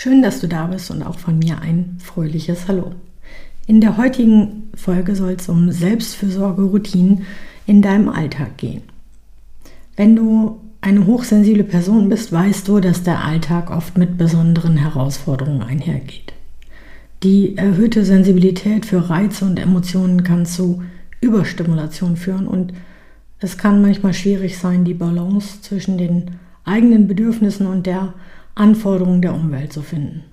Schön, dass du da bist und auch von mir ein fröhliches Hallo. In der heutigen Folge soll es um Selbstfürsorge-Routinen in deinem Alltag gehen. Wenn du eine hochsensible Person bist, weißt du, dass der Alltag oft mit besonderen Herausforderungen einhergeht. Die erhöhte Sensibilität für Reize und Emotionen kann zu Überstimulation führen und es kann manchmal schwierig sein, die Balance zwischen den eigenen Bedürfnissen und der Anforderungen der Umwelt zu finden.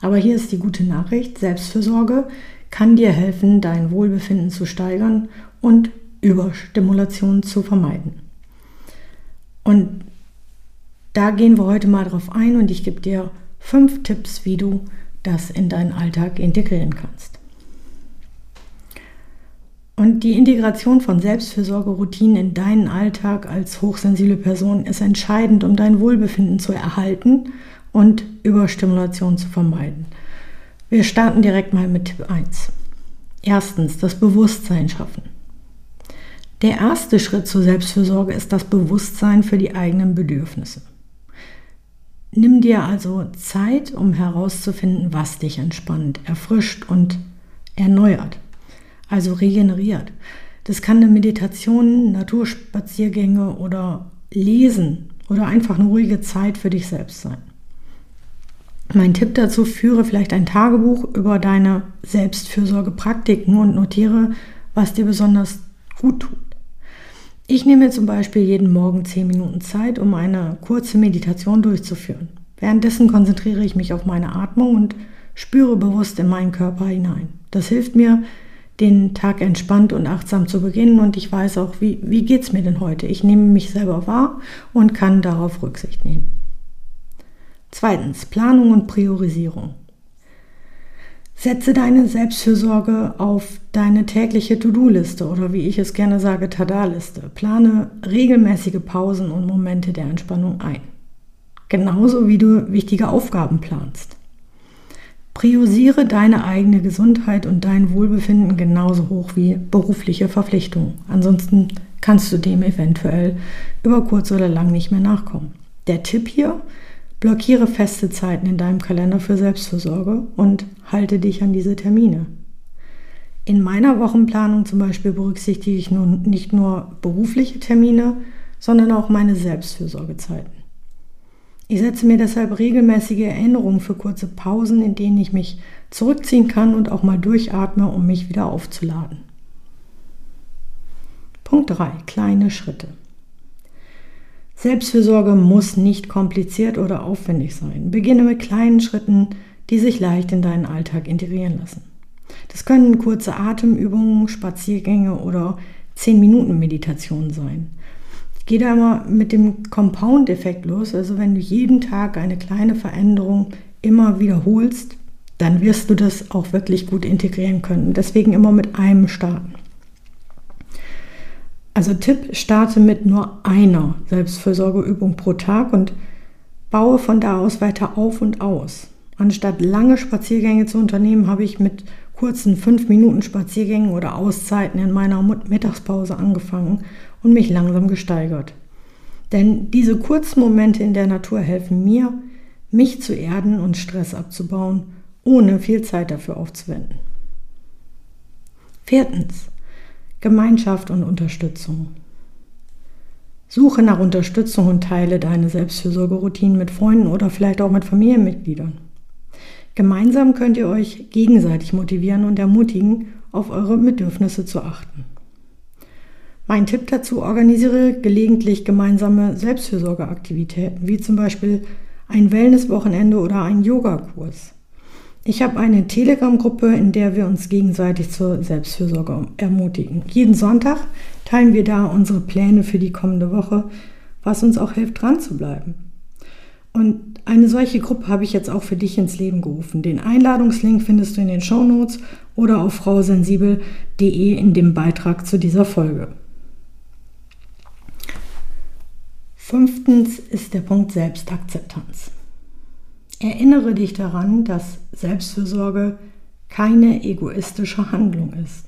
Aber hier ist die gute Nachricht, Selbstfürsorge kann dir helfen, dein Wohlbefinden zu steigern und Überstimulation zu vermeiden. Und da gehen wir heute mal drauf ein und ich gebe dir fünf Tipps, wie du das in deinen Alltag integrieren kannst. Und die Integration von Selbstfürsorgeroutinen in deinen Alltag als hochsensible Person ist entscheidend, um dein Wohlbefinden zu erhalten und Überstimulation zu vermeiden. Wir starten direkt mal mit Tipp 1. Erstens, das Bewusstsein schaffen. Der erste Schritt zur Selbstfürsorge ist das Bewusstsein für die eigenen Bedürfnisse. Nimm dir also Zeit, um herauszufinden, was dich entspannt, erfrischt und erneuert also regeneriert. Das kann eine Meditation, Naturspaziergänge oder Lesen oder einfach eine ruhige Zeit für dich selbst sein. Mein Tipp dazu, führe vielleicht ein Tagebuch über deine Selbstfürsorgepraktiken und notiere, was dir besonders gut tut. Ich nehme zum Beispiel jeden Morgen 10 Minuten Zeit, um eine kurze Meditation durchzuführen. Währenddessen konzentriere ich mich auf meine Atmung und spüre bewusst in meinen Körper hinein. Das hilft mir, den Tag entspannt und achtsam zu beginnen und ich weiß auch, wie, wie geht es mir denn heute. Ich nehme mich selber wahr und kann darauf Rücksicht nehmen. Zweitens, Planung und Priorisierung. Setze deine Selbstfürsorge auf deine tägliche To-Do-Liste oder wie ich es gerne sage, Tada-Liste. Plane regelmäßige Pausen und Momente der Entspannung ein. Genauso wie du wichtige Aufgaben planst. Priorisiere deine eigene Gesundheit und dein Wohlbefinden genauso hoch wie berufliche Verpflichtungen. Ansonsten kannst du dem eventuell über kurz oder lang nicht mehr nachkommen. Der Tipp hier, blockiere feste Zeiten in deinem Kalender für Selbstversorge und halte dich an diese Termine. In meiner Wochenplanung zum Beispiel berücksichtige ich nun nicht nur berufliche Termine, sondern auch meine Selbstfürsorgezeiten. Ich setze mir deshalb regelmäßige Erinnerungen für kurze Pausen, in denen ich mich zurückziehen kann und auch mal durchatme, um mich wieder aufzuladen. Punkt 3. Kleine Schritte. Selbstfürsorge muss nicht kompliziert oder aufwendig sein. Beginne mit kleinen Schritten, die sich leicht in deinen Alltag integrieren lassen. Das können kurze Atemübungen, Spaziergänge oder 10 Minuten Meditationen sein gehe da immer mit dem Compound-Effekt los. Also wenn du jeden Tag eine kleine Veränderung immer wiederholst, dann wirst du das auch wirklich gut integrieren können. Deswegen immer mit einem starten. Also Tipp, starte mit nur einer Selbstfürsorgeübung pro Tag und baue von da aus weiter auf und aus. Anstatt lange Spaziergänge zu unternehmen, habe ich mit kurzen 5 Minuten Spaziergängen oder Auszeiten in meiner Mittagspause angefangen und mich langsam gesteigert. Denn diese kurzen Momente in der Natur helfen mir, mich zu erden und Stress abzubauen, ohne viel Zeit dafür aufzuwenden. Viertens. Gemeinschaft und Unterstützung. Suche nach Unterstützung und teile deine Selbstfürsorgeroutinen mit Freunden oder vielleicht auch mit Familienmitgliedern. Gemeinsam könnt ihr euch gegenseitig motivieren und ermutigen, auf eure Bedürfnisse zu achten. Mein Tipp dazu, organisiere gelegentlich gemeinsame Selbstfürsorgeaktivitäten, wie zum Beispiel ein Wellnesswochenende oder ein Yogakurs. Ich habe eine Telegram-Gruppe, in der wir uns gegenseitig zur Selbstfürsorge ermutigen. Jeden Sonntag teilen wir da unsere Pläne für die kommende Woche, was uns auch hilft, dran zu bleiben. Und eine solche Gruppe habe ich jetzt auch für dich ins Leben gerufen. Den Einladungslink findest du in den Show Notes oder auf frausensibel.de in dem Beitrag zu dieser Folge. Fünftens ist der Punkt Selbstakzeptanz. Erinnere dich daran, dass Selbstfürsorge keine egoistische Handlung ist.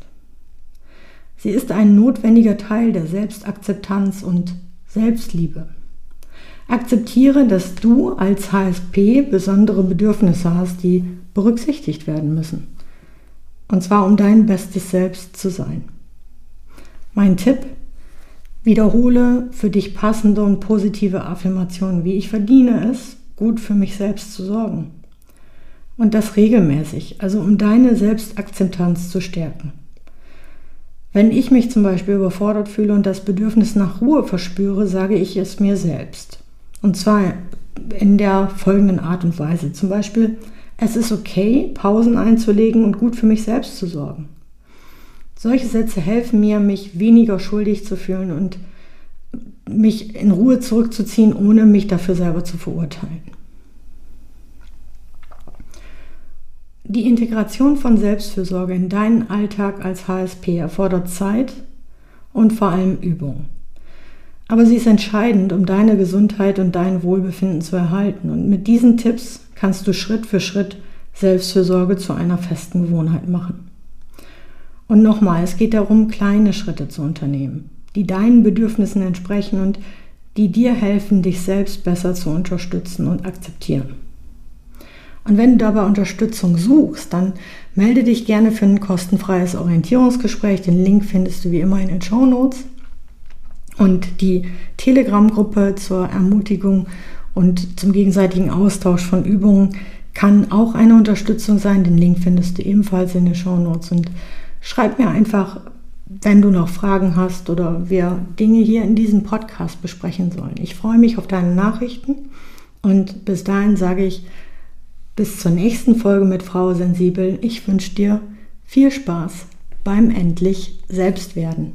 Sie ist ein notwendiger Teil der Selbstakzeptanz und Selbstliebe. Akzeptiere, dass du als HSP besondere Bedürfnisse hast, die berücksichtigt werden müssen. Und zwar um dein bestes Selbst zu sein. Mein Tipp, wiederhole für dich passende und positive Affirmationen, wie ich verdiene es, gut für mich selbst zu sorgen. Und das regelmäßig, also um deine Selbstakzeptanz zu stärken. Wenn ich mich zum Beispiel überfordert fühle und das Bedürfnis nach Ruhe verspüre, sage ich es mir selbst. Und zwar in der folgenden Art und Weise. Zum Beispiel, es ist okay, Pausen einzulegen und gut für mich selbst zu sorgen. Solche Sätze helfen mir, mich weniger schuldig zu fühlen und mich in Ruhe zurückzuziehen, ohne mich dafür selber zu verurteilen. Die Integration von Selbstfürsorge in deinen Alltag als HSP erfordert Zeit und vor allem Übung. Aber sie ist entscheidend, um deine Gesundheit und dein Wohlbefinden zu erhalten. Und mit diesen Tipps kannst du Schritt für Schritt Selbstfürsorge zu einer festen Gewohnheit machen. Und nochmal, es geht darum, kleine Schritte zu unternehmen, die deinen Bedürfnissen entsprechen und die dir helfen, dich selbst besser zu unterstützen und akzeptieren. Und wenn du dabei Unterstützung suchst, dann melde dich gerne für ein kostenfreies Orientierungsgespräch. Den Link findest du wie immer in den Show Notes. Und die Telegram-Gruppe zur Ermutigung und zum gegenseitigen Austausch von Übungen kann auch eine Unterstützung sein. Den Link findest du ebenfalls in den Show Notes. Schreib mir einfach, wenn du noch Fragen hast oder wir Dinge hier in diesem Podcast besprechen sollen. Ich freue mich auf deine Nachrichten und bis dahin sage ich, bis zur nächsten Folge mit Frau Sensibel. Ich wünsche dir viel Spaß beim endlich Selbstwerden.